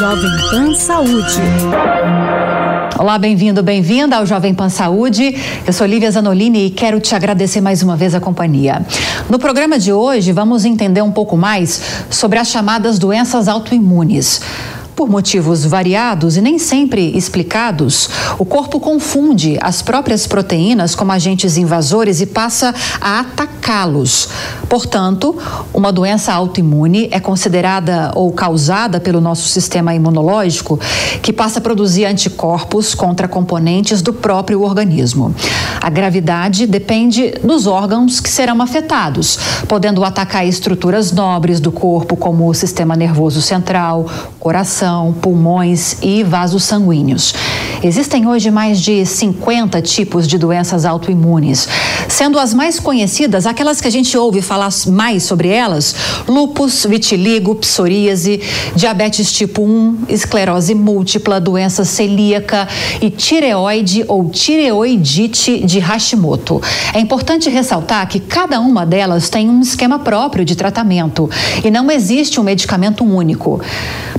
Jovem Pan Saúde. Olá, bem-vindo, bem-vinda ao Jovem Pan Saúde. Eu sou Lívia Zanolini e quero te agradecer mais uma vez a companhia. No programa de hoje, vamos entender um pouco mais sobre as chamadas doenças autoimunes. Por motivos variados e nem sempre explicados, o corpo confunde as próprias proteínas como agentes invasores e passa a atacá-los. Portanto, uma doença autoimune é considerada ou causada pelo nosso sistema imunológico, que passa a produzir anticorpos contra componentes do próprio organismo. A gravidade depende dos órgãos que serão afetados, podendo atacar estruturas nobres do corpo, como o sistema nervoso central, coração coração, pulmões e vasos sanguíneos. Existem hoje mais de 50 tipos de doenças autoimunes, sendo as mais conhecidas aquelas que a gente ouve falar mais sobre elas: lúpus, vitiligo, psoríase, diabetes tipo 1, esclerose múltipla, doença celíaca e tireoide ou tireoidite de Hashimoto. É importante ressaltar que cada uma delas tem um esquema próprio de tratamento e não existe um medicamento único.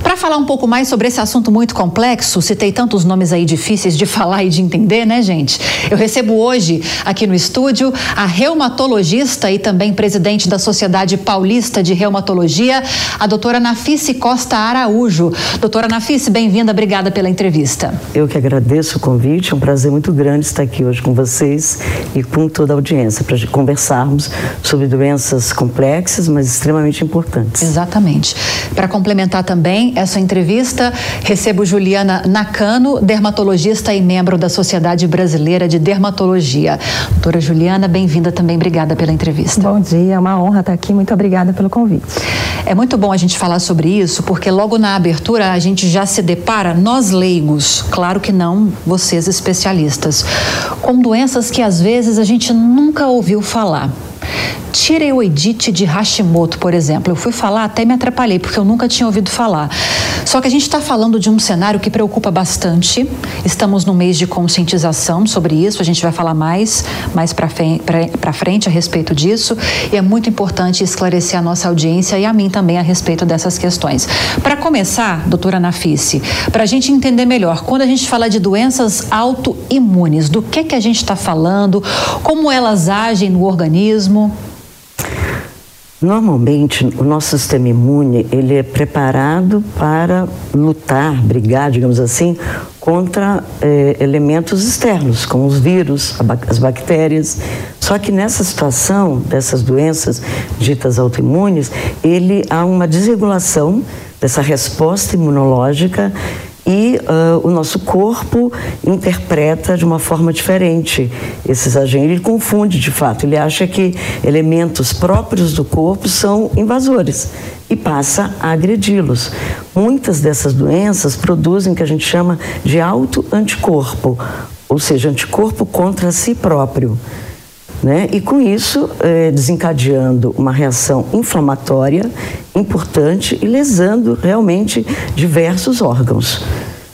Para falar um pouco mais sobre esse assunto muito complexo, citei tantos nomes aí difíceis de falar e de entender, né, gente? Eu recebo hoje aqui no estúdio a reumatologista e também presidente da Sociedade Paulista de Reumatologia, a doutora Nafice Costa Araújo. Doutora Nafice, bem-vinda, obrigada pela entrevista. Eu que agradeço o convite, é um prazer muito grande estar aqui hoje com vocês e com toda a audiência para conversarmos sobre doenças complexas, mas extremamente importantes. Exatamente. Para complementar também essa entrevista, recebo Juliana Nakano, dermatologista e membro da Sociedade Brasileira de Dermatologia. Doutora Juliana, bem-vinda também, obrigada pela entrevista. Bom dia, é uma honra estar aqui, muito obrigada pelo convite. É muito bom a gente falar sobre isso, porque logo na abertura a gente já se depara, nós leigos, claro que não vocês especialistas, com doenças que às vezes a gente nunca ouviu falar. Tireoidite de Hashimoto, por exemplo. Eu fui falar, até me atrapalhei, porque eu nunca tinha ouvido falar. Só que a gente está falando de um cenário que preocupa bastante. Estamos no mês de conscientização sobre isso. A gente vai falar mais, mais para frente a respeito disso. E é muito importante esclarecer a nossa audiência e a mim também a respeito dessas questões. Para começar, doutora Nafice, para a gente entender melhor, quando a gente fala de doenças autoimunes, do que, que a gente está falando, como elas agem no organismo? Normalmente, o nosso sistema imune ele é preparado para lutar, brigar, digamos assim, contra eh, elementos externos, como os vírus, as bactérias. Só que nessa situação dessas doenças ditas autoimunes, ele há uma desregulação dessa resposta imunológica e uh, o nosso corpo interpreta de uma forma diferente esses agentes. Ele confunde de fato, ele acha que elementos próprios do corpo são invasores e passa a agredi-los. Muitas dessas doenças produzem o que a gente chama de autoanticorpo, ou seja, anticorpo contra si próprio. Né? E com isso, é, desencadeando uma reação inflamatória importante e lesando realmente diversos órgãos.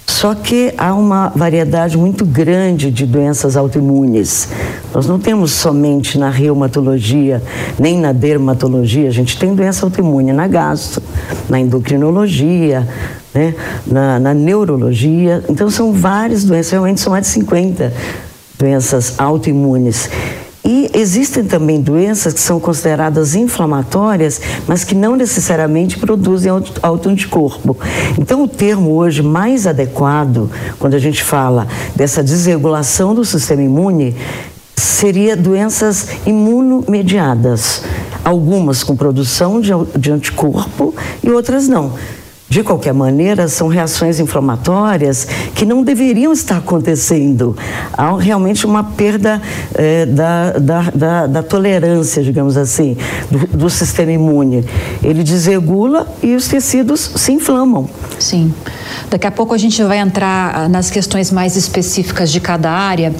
Só que há uma variedade muito grande de doenças autoimunes. Nós não temos somente na reumatologia, nem na dermatologia, a gente tem doença autoimune na gastro, na endocrinologia, né? na, na neurologia. Então são várias doenças, realmente são mais de 50 doenças autoimunes. E existem também doenças que são consideradas inflamatórias, mas que não necessariamente produzem autoanticorpo. Então, o termo hoje mais adequado, quando a gente fala dessa desregulação do sistema imune, seria doenças imunomediadas. Algumas com produção de, de anticorpo e outras não. De qualquer maneira, são reações inflamatórias que não deveriam estar acontecendo. Há realmente uma perda é, da, da, da, da, tolerância, digamos assim, do, do sistema imune. Ele desregula e os tecidos se inflamam. Sim. Daqui a pouco a gente vai entrar ah, nas questões mais específicas de cada área.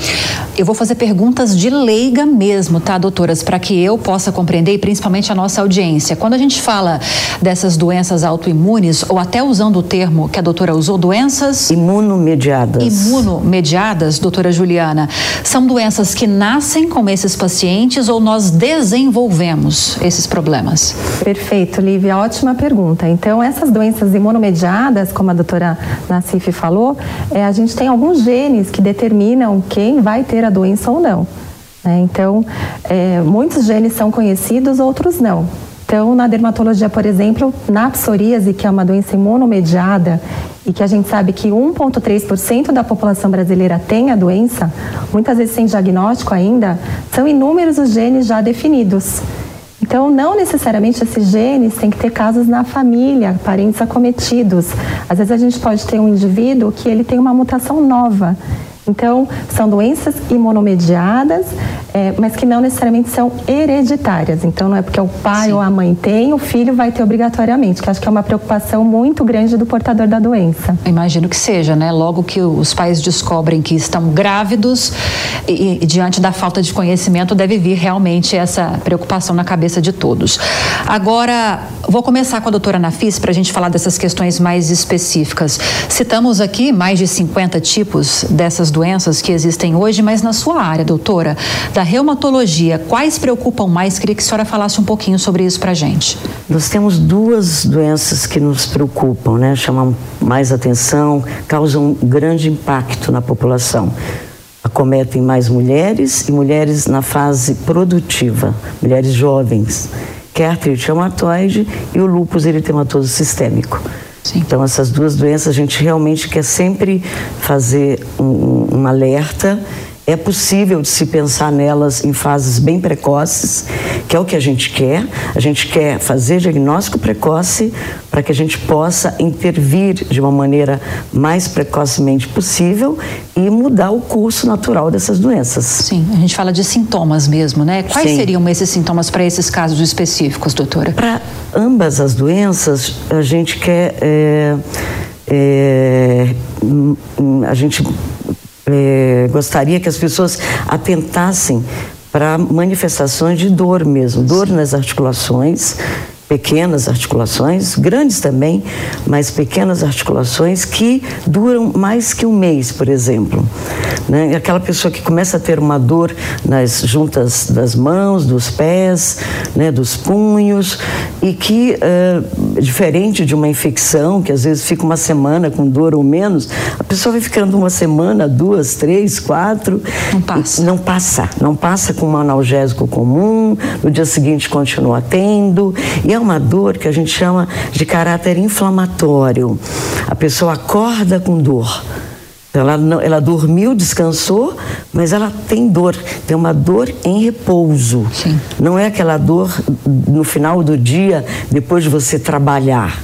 Eu vou fazer perguntas de leiga mesmo, tá, doutoras, para que eu possa compreender e principalmente a nossa audiência. Quando a gente fala dessas doenças autoimunes ou ou até usando o termo que a doutora usou, doenças imunomediadas. Imunomediadas, doutora Juliana, são doenças que nascem com esses pacientes ou nós desenvolvemos esses problemas? Perfeito, Lívia, ótima pergunta. Então, essas doenças imunomediadas, como a doutora Nassif falou, é, a gente tem alguns genes que determinam quem vai ter a doença ou não. Né? Então, é, muitos genes são conhecidos, outros não. Então, na dermatologia, por exemplo, na psoríase, que é uma doença imunomediada e que a gente sabe que 1,3% da população brasileira tem a doença, muitas vezes sem diagnóstico ainda, são inúmeros os genes já definidos. Então, não necessariamente esses genes têm que ter casos na família, parentes acometidos. Às vezes a gente pode ter um indivíduo que ele tem uma mutação nova então, são doenças imunomediadas, é, mas que não necessariamente são hereditárias. Então, não é porque o pai Sim. ou a mãe tem, o filho vai ter obrigatoriamente, que acho que é uma preocupação muito grande do portador da doença. Imagino que seja, né? Logo que os pais descobrem que estão grávidos e, e diante da falta de conhecimento, deve vir realmente essa preocupação na cabeça de todos. Agora, vou começar com a doutora Nafis para a gente falar dessas questões mais específicas. Citamos aqui mais de 50 tipos dessas doenças doenças que existem hoje, mas na sua área, doutora, da reumatologia, quais preocupam mais? Queria que a senhora falasse um pouquinho sobre isso para a gente. Nós temos duas doenças que nos preocupam, né? Chamam mais atenção, causam grande impacto na população acometem mais mulheres e mulheres na fase produtiva, mulheres jovens, que é a artrite reumatoide e o lúpus eritematoso sistêmico. Sim. Então, essas duas doenças a gente realmente quer sempre fazer um, um alerta é possível de se pensar nelas em fases bem precoces, que é o que a gente quer. A gente quer fazer diagnóstico precoce para que a gente possa intervir de uma maneira mais precocemente possível e mudar o curso natural dessas doenças. Sim, a gente fala de sintomas mesmo, né? Quais Sim. seriam esses sintomas para esses casos específicos, doutora? Para ambas as doenças, a gente quer. É, é, a gente é, gostaria que as pessoas atentassem para manifestações de dor mesmo, dor nas articulações, pequenas articulações, grandes também, mas pequenas articulações que duram mais que um mês, por exemplo. Né? Aquela pessoa que começa a ter uma dor nas juntas das mãos, dos pés, né, dos punhos, e que, uh, diferente de uma infecção, que às vezes fica uma semana com dor ou menos, a pessoa vai ficando uma semana, duas, três, quatro. Não passa. Não passa. Não passa com um analgésico comum, no dia seguinte continua tendo. E é é uma dor que a gente chama de caráter inflamatório. A pessoa acorda com dor. Ela, não, ela dormiu, descansou, mas ela tem dor. Tem uma dor em repouso. Sim. Não é aquela dor no final do dia, depois de você trabalhar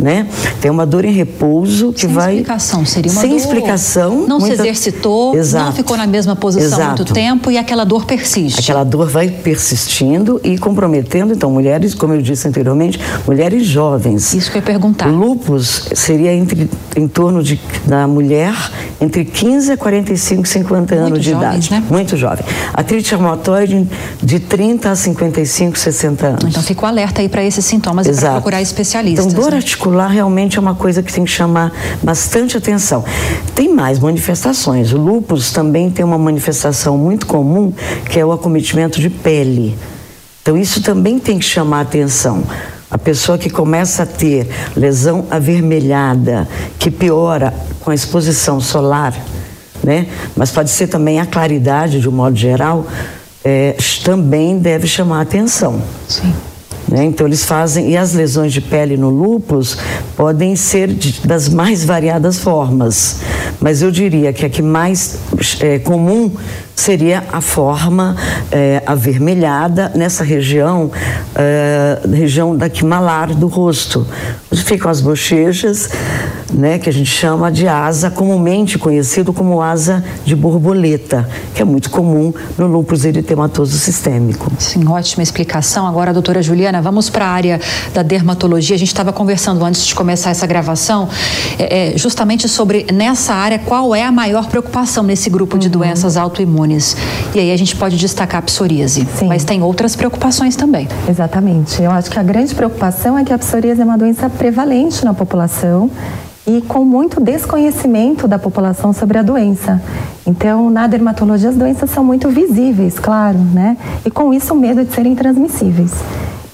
né? Tem uma dor em repouso que sem vai. Sem explicação, seria uma sem dor. Sem explicação. Não muita... se exercitou, Exato. não ficou na mesma posição Exato. muito tempo e aquela dor persiste. Aquela dor vai persistindo e comprometendo, então, mulheres, como eu disse anteriormente, mulheres jovens. Isso que eu ia perguntar. Lupus seria entre, em torno de, da mulher entre 15 a 45, 50 anos muito de jovens, idade. Né? Muito jovem. Artrite reumatoide de 30 a 55, 60 anos. Então, fico alerta aí para esses sintomas Exato. e para procurar especialistas. Então, dor né? articular realmente é uma coisa que tem que chamar bastante atenção. Tem mais manifestações. O lúpus também tem uma manifestação muito comum, que é o acometimento de pele. Então, isso também tem que chamar atenção. A pessoa que começa a ter lesão avermelhada, que piora com a exposição solar, né? Mas pode ser também a claridade, de um modo geral, é, também deve chamar atenção. Sim. Né? Então eles fazem, e as lesões de pele no lúpus podem ser de, das mais variadas formas, mas eu diria que a que mais é, comum seria a forma é, avermelhada nessa região, é, região daqui malar do rosto, onde ficam as bochechas, né, que a gente chama de asa, comumente conhecido como asa de borboleta, que é muito comum no lúpus eritematoso sistêmico. Sim, ótima explicação. Agora, doutora Juliana, vamos para a área da dermatologia. A gente estava conversando antes de começar essa gravação, é, justamente sobre nessa área qual é a maior preocupação nesse grupo de uhum. doenças autoimunes autoimunes. E aí a gente pode destacar a psoríase. Sim. Mas tem outras preocupações também. Exatamente. Eu acho que a grande preocupação é que a psoríase é uma doença prevalente na população e com muito desconhecimento da população sobre a doença. Então, na dermatologia, as doenças são muito visíveis, claro, né? E com isso, o medo de serem transmissíveis.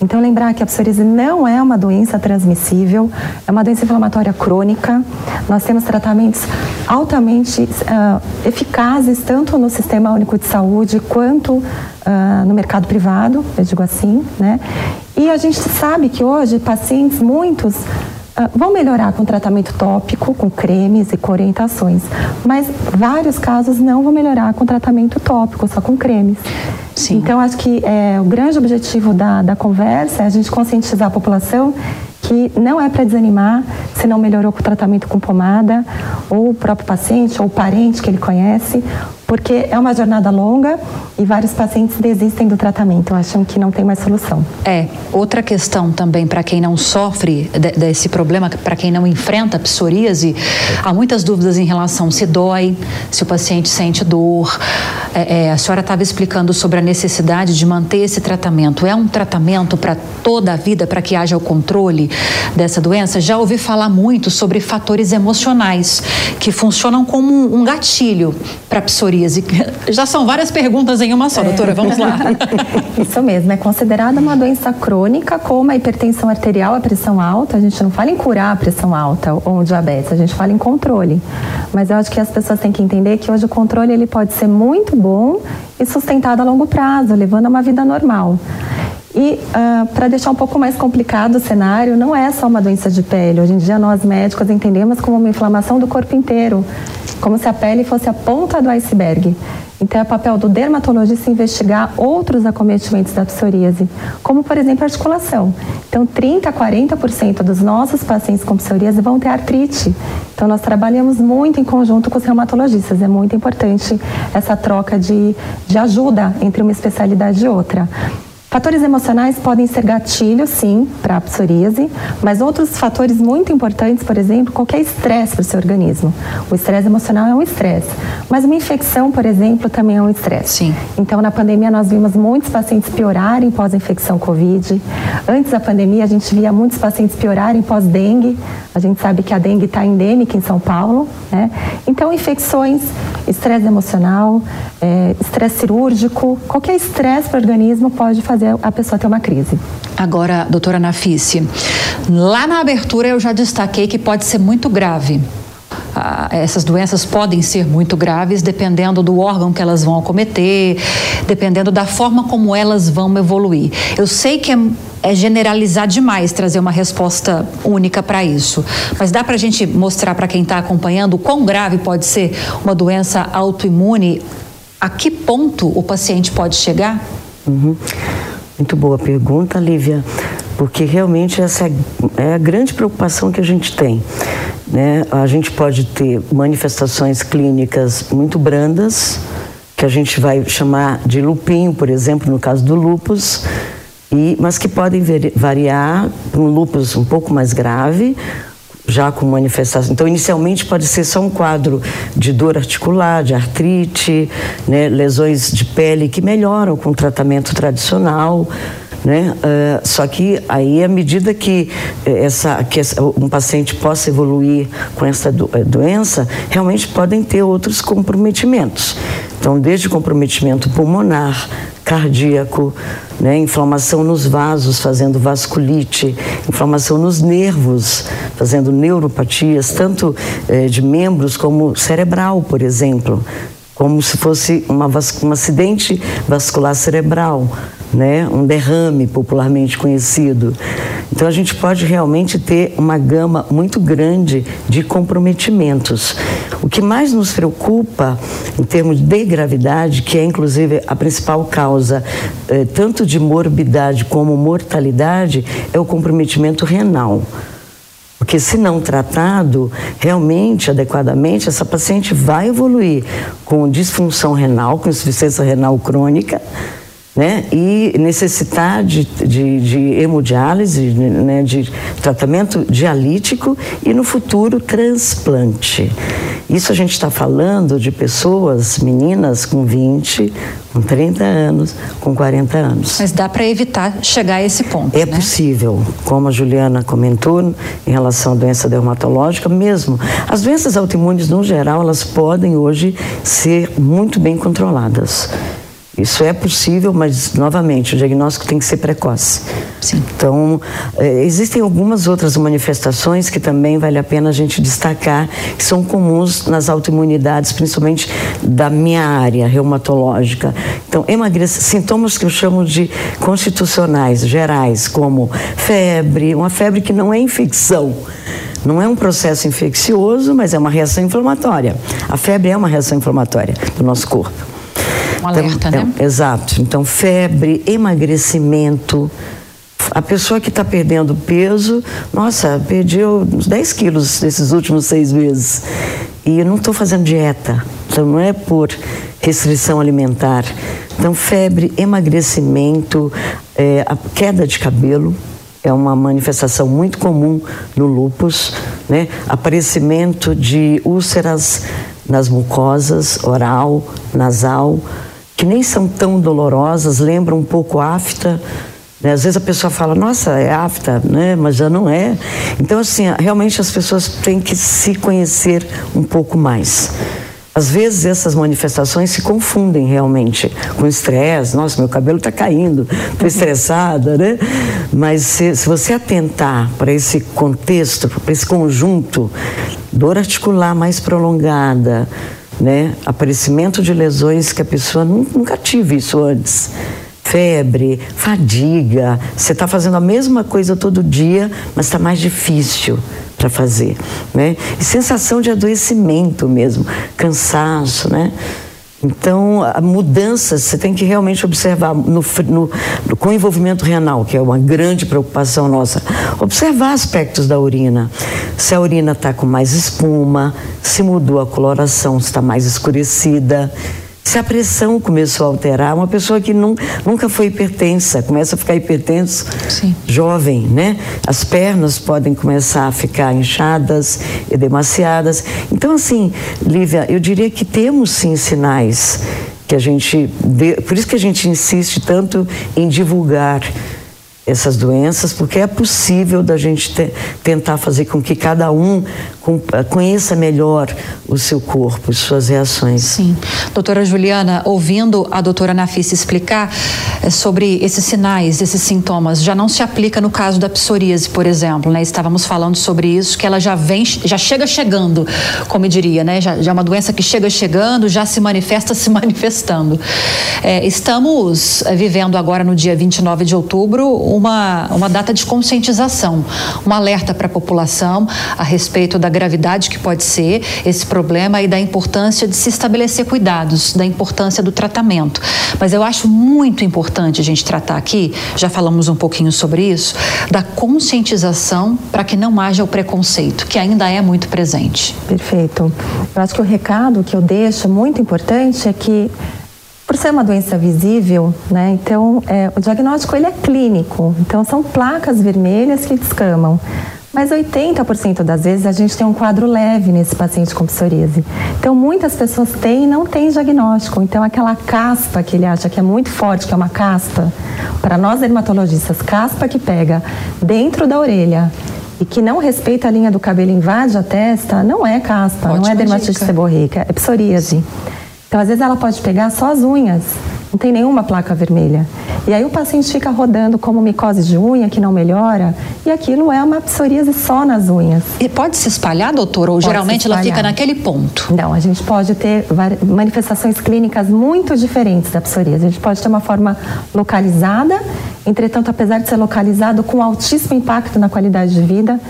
Então, lembrar que a psoríase não é uma doença transmissível, é uma doença inflamatória crônica. Nós temos tratamentos altamente uh, eficazes, tanto no Sistema Único de Saúde quanto uh, no mercado privado, eu digo assim, né? E a gente sabe que hoje pacientes, muitos, Uh, vão melhorar com tratamento tópico, com cremes e com orientações, mas vários casos não vão melhorar com tratamento tópico, só com cremes. Sim. Então, acho que é, o grande objetivo da, da conversa é a gente conscientizar a população que não é para desanimar se não melhorou com o tratamento com pomada, ou o próprio paciente, ou o parente que ele conhece, porque é uma jornada longa e vários pacientes desistem do tratamento, acham que não tem mais solução. É, outra questão também para quem não sofre de, desse problema, para quem não enfrenta psoríase, há muitas dúvidas em relação se dói, se o paciente sente dor. É, é, a senhora estava explicando sobre a necessidade de manter esse tratamento. É um tratamento para toda a vida, para que haja o controle dessa doença? Já ouvi falar muito sobre fatores emocionais que funcionam como um gatilho para a Já são várias perguntas em uma só, é. doutora, vamos lá. Isso mesmo, é considerada uma doença crônica como a hipertensão arterial, a pressão alta. A gente não fala em curar a pressão alta ou o diabetes, a gente fala em controle. Mas eu acho que as pessoas têm que entender que hoje o controle ele pode ser muito bom e sustentado a longo prazo, levando a uma vida normal. E ah, para deixar um pouco mais complicado o cenário, não é só uma doença de pele. Hoje em dia nós médicos entendemos como uma inflamação do corpo inteiro, como se a pele fosse a ponta do iceberg. Então é papel do dermatologista investigar outros acometimentos da psoríase, como por exemplo a articulação. Então 30 a 40% dos nossos pacientes com psoríase vão ter artrite. Então nós trabalhamos muito em conjunto com os reumatologistas. É muito importante essa troca de, de ajuda entre uma especialidade e outra. Fatores emocionais podem ser gatilhos, sim, para a psoríase, mas outros fatores muito importantes, por exemplo, qualquer estresse para o seu organismo. O estresse emocional é um estresse, mas uma infecção, por exemplo, também é um estresse. Sim. Então, na pandemia, nós vimos muitos pacientes piorarem pós-infecção Covid. Antes da pandemia, a gente via muitos pacientes piorarem pós-dengue. A gente sabe que a dengue está endêmica em São Paulo, né? Então, infecções, estresse emocional, é, estresse cirúrgico, qualquer estresse para o organismo pode fazer fazer a pessoa ter uma crise. Agora, doutora Nafice, lá na abertura eu já destaquei que pode ser muito grave. Essas doenças podem ser muito graves dependendo do órgão que elas vão acometer, dependendo da forma como elas vão evoluir. Eu sei que é, é generalizar demais trazer uma resposta única para isso, mas dá para a gente mostrar para quem está acompanhando o quão grave pode ser uma doença autoimune? A que ponto o paciente pode chegar? Uhum. Muito boa pergunta, Lívia, porque realmente essa é a grande preocupação que a gente tem. Né? A gente pode ter manifestações clínicas muito brandas, que a gente vai chamar de lupinho, por exemplo, no caso do lupus, e, mas que podem variar para um lupus um pouco mais grave já com manifestação. Então, inicialmente pode ser só um quadro de dor articular, de artrite, né, lesões de pele que melhoram com o tratamento tradicional. Né? Uh, só que aí, à medida que, eh, essa, que essa, um paciente possa evoluir com essa do, eh, doença, realmente podem ter outros comprometimentos. Então, desde comprometimento pulmonar, cardíaco, né? inflamação nos vasos, fazendo vasculite, inflamação nos nervos, fazendo neuropatias, tanto eh, de membros como cerebral, por exemplo, como se fosse uma, um acidente vascular cerebral né? um derrame popularmente conhecido. Então a gente pode realmente ter uma gama muito grande de comprometimentos. O que mais nos preocupa em termos de gravidade, que é inclusive a principal causa eh, tanto de morbidade como mortalidade, é o comprometimento renal. Porque se não tratado realmente adequadamente, essa paciente vai evoluir com disfunção renal, com insuficiência renal crônica, né? E necessitar de, de, de hemodiálise, né? de tratamento dialítico e no futuro transplante. Isso a gente está falando de pessoas, meninas com 20, com 30 anos, com 40 anos. Mas dá para evitar chegar a esse ponto. É né? possível, como a Juliana comentou, em relação à doença dermatológica, mesmo. As doenças autoimunes, no geral, elas podem hoje ser muito bem controladas. Isso é possível, mas, novamente, o diagnóstico tem que ser precoce. Sim. Então, eh, existem algumas outras manifestações que também vale a pena a gente destacar, que são comuns nas autoimunidades, principalmente da minha área reumatológica. Então, emagrece, sintomas que eu chamo de constitucionais, gerais, como febre, uma febre que não é infecção. Não é um processo infeccioso, mas é uma reação inflamatória. A febre é uma reação inflamatória do nosso corpo. Um alerta, então, né? É, exato. Então, febre, emagrecimento. A pessoa que está perdendo peso, nossa, perdeu uns 10 quilos nesses últimos seis meses. E eu não estou fazendo dieta. Então, não é por restrição alimentar. Então, febre, emagrecimento, é, a queda de cabelo, é uma manifestação muito comum no lúpus, né? Aparecimento de úlceras nas mucosas, oral, nasal, que nem são tão dolorosas, lembram um pouco afta. Né? Às vezes a pessoa fala, nossa, é afta, né? mas já não é. Então, assim, realmente as pessoas têm que se conhecer um pouco mais. Às vezes essas manifestações se confundem realmente com estresse. Nossa, meu cabelo está caindo, estou estressada, né? Mas se, se você atentar para esse contexto, para esse conjunto, dor articular mais prolongada, né? Aparecimento de lesões que a pessoa nunca tive isso antes febre, fadiga, você está fazendo a mesma coisa todo dia, mas está mais difícil para fazer, né? E sensação de adoecimento mesmo, cansaço, né? Então, a mudança você tem que realmente observar no, no, com envolvimento renal, que é uma grande preocupação nossa. Observar aspectos da urina. Se a urina está com mais espuma, se mudou a coloração, está mais escurecida se a pressão começou a alterar, uma pessoa que não, nunca foi hipertensa, começa a ficar hipertenso Sim. jovem, né? As pernas podem começar a ficar inchadas, edemaciadas. Então, assim, Lívia, eu diria que temos sim sinais que a gente. Por isso que a gente insiste tanto em divulgar essas doenças, porque é possível da gente te, tentar fazer com que cada um com, conheça melhor o seu corpo, suas reações. Sim. Doutora Juliana, ouvindo a doutora Nafis explicar é, sobre esses sinais, esses sintomas, já não se aplica no caso da psoríase, por exemplo, né? Estávamos falando sobre isso, que ela já vem, já chega chegando, como diria, né? Já, já é uma doença que chega chegando, já se manifesta se manifestando. É, estamos vivendo agora no dia 29 de outubro uma, uma data de conscientização, um alerta para a população a respeito da gravidade que pode ser esse problema e da importância de se estabelecer cuidados, da importância do tratamento. Mas eu acho muito importante a gente tratar aqui, já falamos um pouquinho sobre isso, da conscientização para que não haja o preconceito, que ainda é muito presente. Perfeito. Eu acho que o recado que eu deixo muito importante é que por ser uma doença visível, né, então é, o diagnóstico ele é clínico, então são placas vermelhas que descamam. Mas 80% das vezes a gente tem um quadro leve nesse paciente com psoríase. Então muitas pessoas têm e não têm diagnóstico. Então aquela caspa que ele acha que é muito forte, que é uma caspa, para nós dermatologistas, caspa que pega dentro da orelha e que não respeita a linha do cabelo, invade a testa, não é caspa, Ótima não é dermatite dica. seborreica, é psoríase. Então, às vezes, ela pode pegar só as unhas, não tem nenhuma placa vermelha. E aí o paciente fica rodando como micose de unha que não melhora, e aquilo é uma psoríase só nas unhas. E pode se espalhar, doutor? Ou pode geralmente ela fica naquele ponto? Não, a gente pode ter manifestações clínicas muito diferentes da psoríase. A gente pode ter uma forma localizada, entretanto, apesar de ser localizado com altíssimo impacto na qualidade de vida,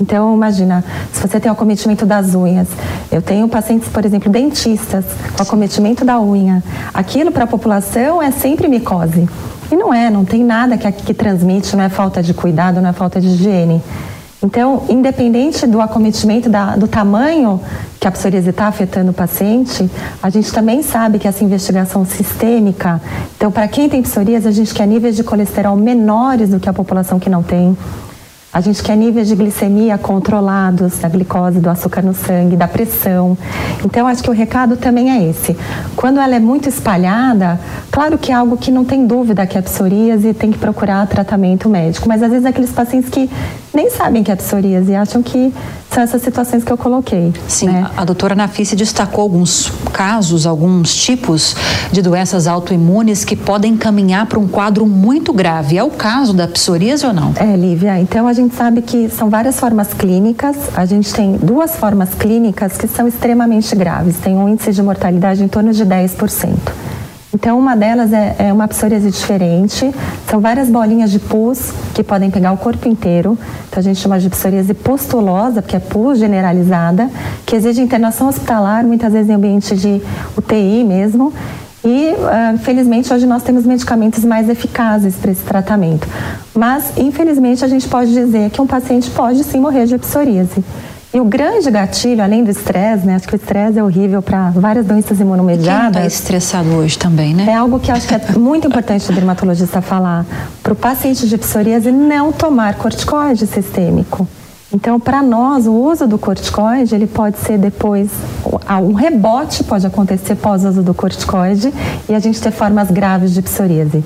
então, imagina, se você tem o acometimento das unhas, eu tenho pacientes, por exemplo, dentistas com acometimento da unha. Aquilo para a população é sempre micose. E não é, não tem nada que, que transmite, não é falta de cuidado, não é falta de higiene. Então, independente do acometimento, da, do tamanho que a psoríase está afetando o paciente, a gente também sabe que essa investigação sistêmica, então, para quem tem psoríase, a gente quer níveis de colesterol menores do que a população que não tem. A gente quer níveis de glicemia controlados, da glicose, do açúcar no sangue, da pressão. Então, acho que o recado também é esse. Quando ela é muito espalhada, claro que é algo que não tem dúvida que é psoríase e tem que procurar tratamento médico. Mas às vezes aqueles pacientes que nem sabem que é psoríase e acham que são essas situações que eu coloquei. Sim, né? a doutora Nafice destacou alguns casos, alguns tipos de doenças autoimunes que podem caminhar para um quadro muito grave. É o caso da psoríase ou não? É, Lívia. Então a gente sabe que são várias formas clínicas. A gente tem duas formas clínicas que são extremamente graves. Tem um índice de mortalidade em torno de 10%. Então, uma delas é, é, uma psoríase diferente. São várias bolinhas de pus que podem pegar o corpo inteiro. Então, a gente chama de psoríase pustulosa, porque é pus generalizada, que exige internação hospitalar, muitas vezes em ambiente de UTI mesmo. E, uh, felizmente, hoje nós temos medicamentos mais eficazes para esse tratamento. Mas, infelizmente, a gente pode dizer que um paciente pode sim morrer de psoríase. E o grande gatilho, além do estresse, né? Acho que o estresse é horrível para várias doenças imunomediadas. Quem está estressado hoje também, né? É algo que acho que é muito importante o dermatologista falar. Para o paciente de psoríase não tomar corticoide sistêmico. Então, para nós, o uso do corticoide, ele pode ser depois, um rebote pode acontecer pós uso do corticoide e a gente ter formas graves de psoríase.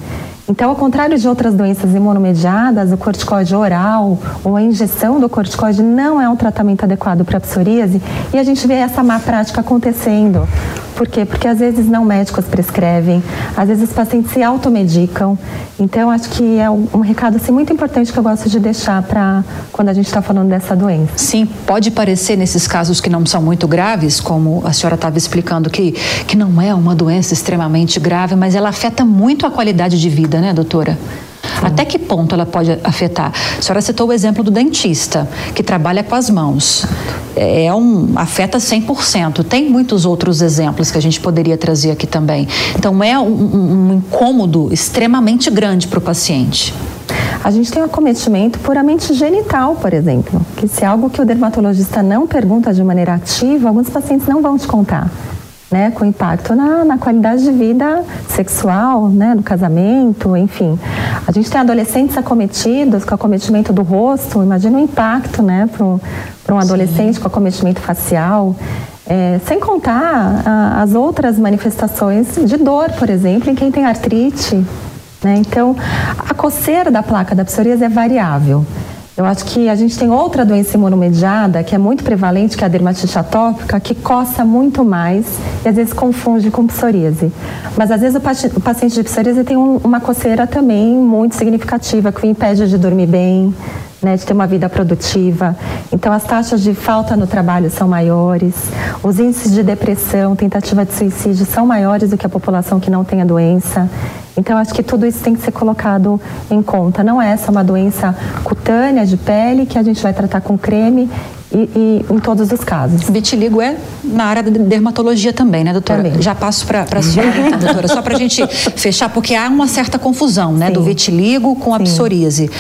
Então, ao contrário de outras doenças imunomediadas, o corticoide oral ou a injeção do corticoide não é um tratamento adequado para a psoríase e a gente vê essa má prática acontecendo. Por quê? Porque às vezes não médicos prescrevem, às vezes os pacientes se automedicam. Então, acho que é um, recado assim, muito importante que eu gosto de deixar para quando a gente está falando dessa doença. Sim, pode parecer nesses casos que não são muito graves, como a senhora estava explicando, que, que não é uma doença extremamente grave, mas ela afeta muito a qualidade de vida, né, doutora? Até que ponto ela pode afetar? A senhora citou o exemplo do dentista, que trabalha com as mãos. É, é um, afeta 100%. Tem muitos outros exemplos que a gente poderia trazer aqui também. Então, é um, um incômodo extremamente grande para o paciente. A gente tem um acometimento puramente genital, por exemplo, que se é algo que o dermatologista não pergunta de maneira ativa, alguns pacientes não vão te contar né, com impacto na, na qualidade de vida sexual, né, no casamento, enfim. A gente tem adolescentes acometidos com acometimento do rosto, imagina o impacto né, para um adolescente Sim. com acometimento facial. É, sem contar a, as outras manifestações de dor, por exemplo, em quem tem artrite. Né? Então, a coceira da placa da psoríase é variável. Eu acho que a gente tem outra doença imunomediada que é muito prevalente, que é a dermatite atópica, que coça muito mais e às vezes confunde com psoríase. Mas às vezes o paciente de psoríase tem um, uma coceira também muito significativa, que o impede de dormir bem, né, de ter uma vida produtiva. Então, as taxas de falta no trabalho são maiores, os índices de depressão, tentativa de suicídio são maiores do que a população que não tem a doença. Então, acho que tudo isso tem que ser colocado em conta. Não é essa uma doença cutânea de pele que a gente vai tratar com creme e, e, em todos os casos. Vitiligo é na área da dermatologia também, né, doutora? Também. Já passo para a senhora, então, doutora, só para a gente fechar, porque há uma certa confusão, né, Sim. do vitiligo com a sim. psoríase.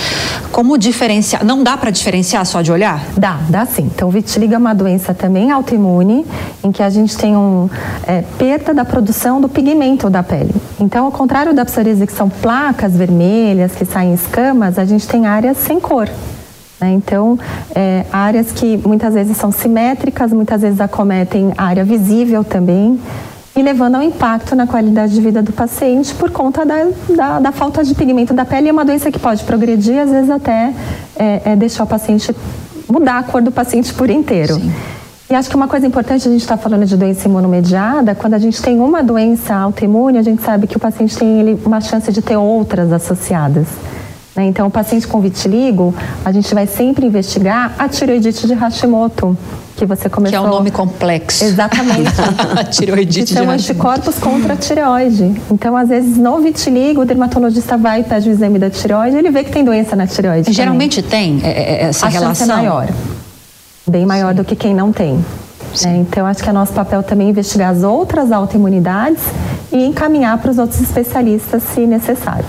Como diferenciar? Não dá para diferenciar só de olhar? Dá, dá sim. Então, o vitiligo é uma doença também autoimune, em que a gente tem um é, perda da produção do pigmento da pele. Então, ao contrário da psoríase, que são placas vermelhas que saem escamas, a gente tem áreas sem cor. Né? Então, é, áreas que muitas vezes são simétricas, muitas vezes acometem área visível também, e levando ao impacto na qualidade de vida do paciente por conta da, da, da falta de pigmento da pele. É uma doença que pode progredir, às vezes até é, é deixar o paciente mudar a cor do paciente por inteiro. Sim. E acho que uma coisa importante, a gente está falando de doença imunomediada, quando a gente tem uma doença autoimune, a gente sabe que o paciente tem ele, uma chance de ter outras associadas. Né? Então, o paciente com vitiligo, a gente vai sempre investigar a tiroidite de Hashimoto, que você começou... Que é um nome complexo. Exatamente. tiroidite são anticorpos contra a tireoide. Então, às vezes, no vitiligo, o dermatologista vai e pede o exame da tireoide, ele vê que tem doença na tireoide. Geralmente também. tem é, é, essa a relação? A chance é maior. Bem maior Sim. do que quem não tem. É, então, acho que é nosso papel também investigar as outras autoimunidades e encaminhar para os outros especialistas se necessário.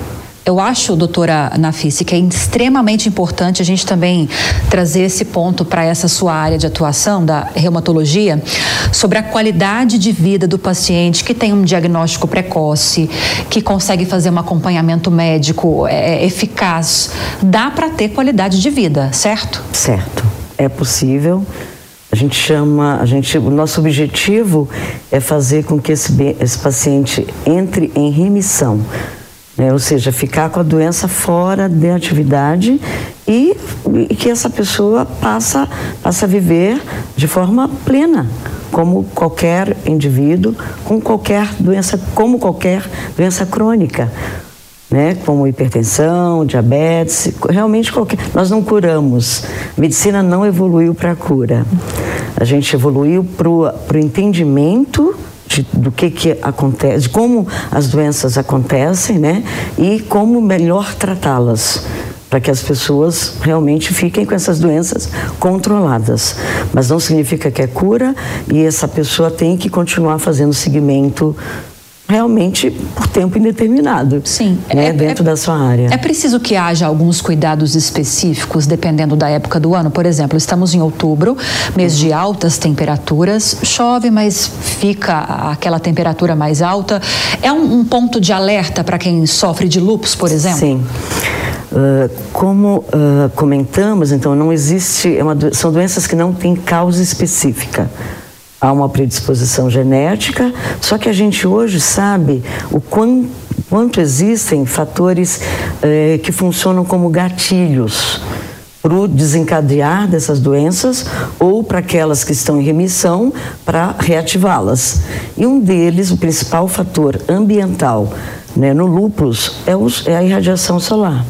Eu acho, doutora Nafisi, que é extremamente importante a gente também trazer esse ponto para essa sua área de atuação da reumatologia, sobre a qualidade de vida do paciente que tem um diagnóstico precoce, que consegue fazer um acompanhamento médico é, eficaz. Dá para ter qualidade de vida, certo? Certo. É possível. A gente chama, a gente, o nosso objetivo é fazer com que esse, esse paciente entre em remissão né? ou seja, ficar com a doença fora da atividade e, e, que essa pessoa passa, passa a viver de forma plena, como qualquer indivíduo, com qualquer doença, como qualquer doença crônica. Né, como hipertensão, diabetes, realmente qualquer. Nós não curamos. Medicina não evoluiu para a cura. A gente evoluiu para o entendimento de, do que, que acontece, de como as doenças acontecem, né? E como melhor tratá-las para que as pessoas realmente fiquem com essas doenças controladas. Mas não significa que é cura e essa pessoa tem que continuar fazendo seguimento realmente por tempo indeterminado. Sim. Né, é, dentro é, da sua área. É preciso que haja alguns cuidados específicos dependendo da época do ano. Por exemplo, estamos em outubro, mês de altas temperaturas, chove, mas fica aquela temperatura mais alta. É um, um ponto de alerta para quem sofre de lupus, por exemplo? Sim. Uh, como uh, comentamos, então não existe, é são doenças que não têm causa específica há uma predisposição genética, só que a gente hoje sabe o quão, quanto existem fatores eh, que funcionam como gatilhos para o desencadear dessas doenças ou para aquelas que estão em remissão para reativá-las. E um deles, o principal fator ambiental né, no lúpus é, é a irradiação solar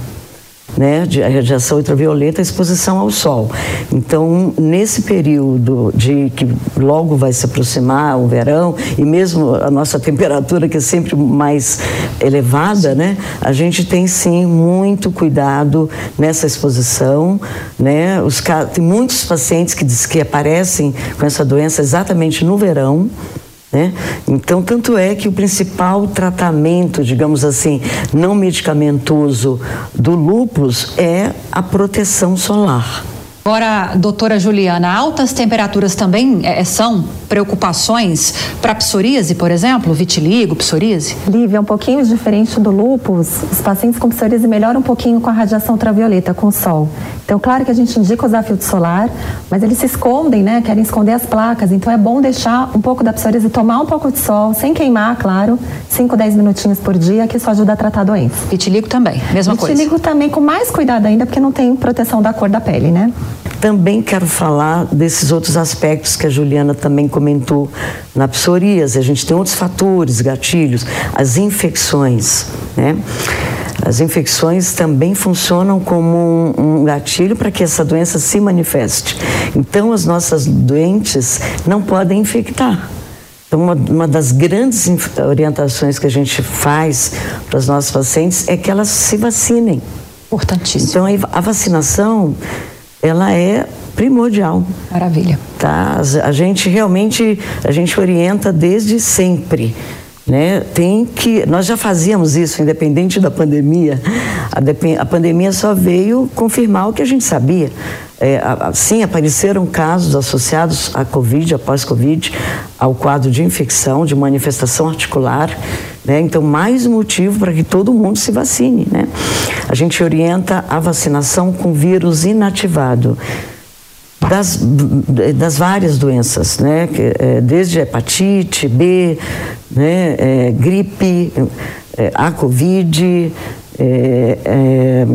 né, de radiação ultravioleta, a exposição ao sol. Então, nesse período de que logo vai se aproximar o verão e mesmo a nossa temperatura que é sempre mais elevada, né, a gente tem sim muito cuidado nessa exposição, né? Os tem muitos pacientes que diz que aparecem com essa doença exatamente no verão. Né? Então, tanto é que o principal tratamento, digamos assim, não medicamentoso do lúpus é a proteção solar. Agora, doutora Juliana, altas temperaturas também é, são preocupações para psoríase, por exemplo, vitiligo, psoríase? Lívia, é um pouquinho diferente do lúpus, os pacientes com psoríase melhoram um pouquinho com a radiação ultravioleta, com o sol. Então, claro que a gente indica usar filtro solar, mas eles se escondem, né? Querem esconder as placas. Então, é bom deixar um pouco da psoríase, tomar um pouco de sol, sem queimar, claro, 5, 10 minutinhos por dia, que isso ajuda a tratar a doença. Vitiligo também, mesma Vitiligo coisa? Vitiligo também, com mais cuidado ainda, porque não tem proteção da cor da pele, né? Também quero falar desses outros aspectos que a Juliana também comentou na psoríase. A gente tem outros fatores, gatilhos, as infecções, né? As infecções também funcionam como um, um gatilho para que essa doença se manifeste. Então, as nossas doentes não podem infectar. Então, uma, uma, das grandes orientações que a gente faz para os nossos pacientes é que elas se vacinem. Importantíssimo. Então, a vacinação ela é primordial. Maravilha. Tá? A gente realmente, a gente orienta desde sempre. Né? Tem que, nós já fazíamos isso, independente da pandemia. A, a pandemia só veio confirmar o que a gente sabia. É, sim, apareceram casos associados à Covid, após Covid, ao quadro de infecção, de manifestação articular. Né? Então, mais motivo para que todo mundo se vacine. Né? A gente orienta a vacinação com vírus inativado. Das, das várias doenças, né? É, desde hepatite B, né? É, gripe, é, a Covid, é, é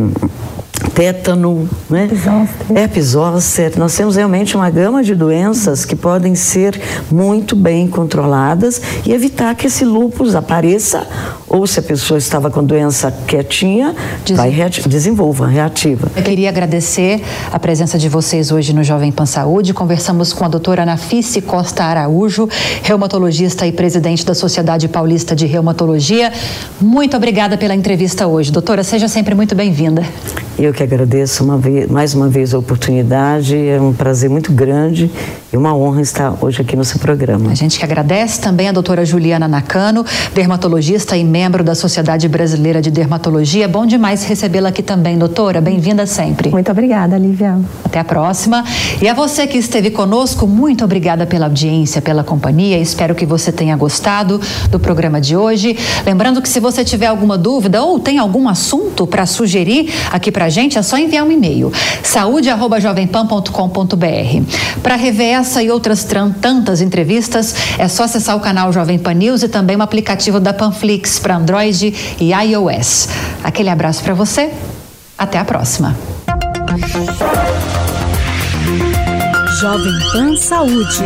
tétano, né? herpes zoster. Nós temos realmente uma gama de doenças que podem ser muito bem controladas e evitar que esse lúpus apareça ou se a pessoa estava com doença quietinha, Des... vai reati desenvolva, reativa. Eu queria agradecer a presença de vocês hoje no Jovem Pan Saúde. Conversamos com a doutora Anafice Costa Araújo, reumatologista e presidente da Sociedade Paulista de Reumatologia. Muito obrigada pela entrevista hoje. Doutora, seja sempre muito bem-vinda. Eu que agradeço uma vez, mais uma vez a oportunidade. É um prazer muito grande e uma honra estar hoje aqui no seu programa. A gente que agradece também a doutora Juliana Nakano, dermatologista e membro da Sociedade Brasileira de Dermatologia. Bom demais recebê-la aqui também, doutora. Bem-vinda sempre. Muito obrigada, Lívia. Até a próxima. E a você que esteve conosco, muito obrigada pela audiência, pela companhia. Espero que você tenha gostado do programa de hoje. Lembrando que se você tiver alguma dúvida ou tem algum assunto para sugerir aqui para gente, é só enviar um e-mail saúde@jovempan.com.br. Para rever essa e outras tantas entrevistas, é só acessar o canal Jovem Pan News e também o aplicativo da Panflix para Android e iOS. Aquele abraço para você. Até a próxima. Jovem Pan Saúde.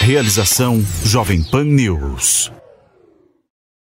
Realização Jovem Pan News.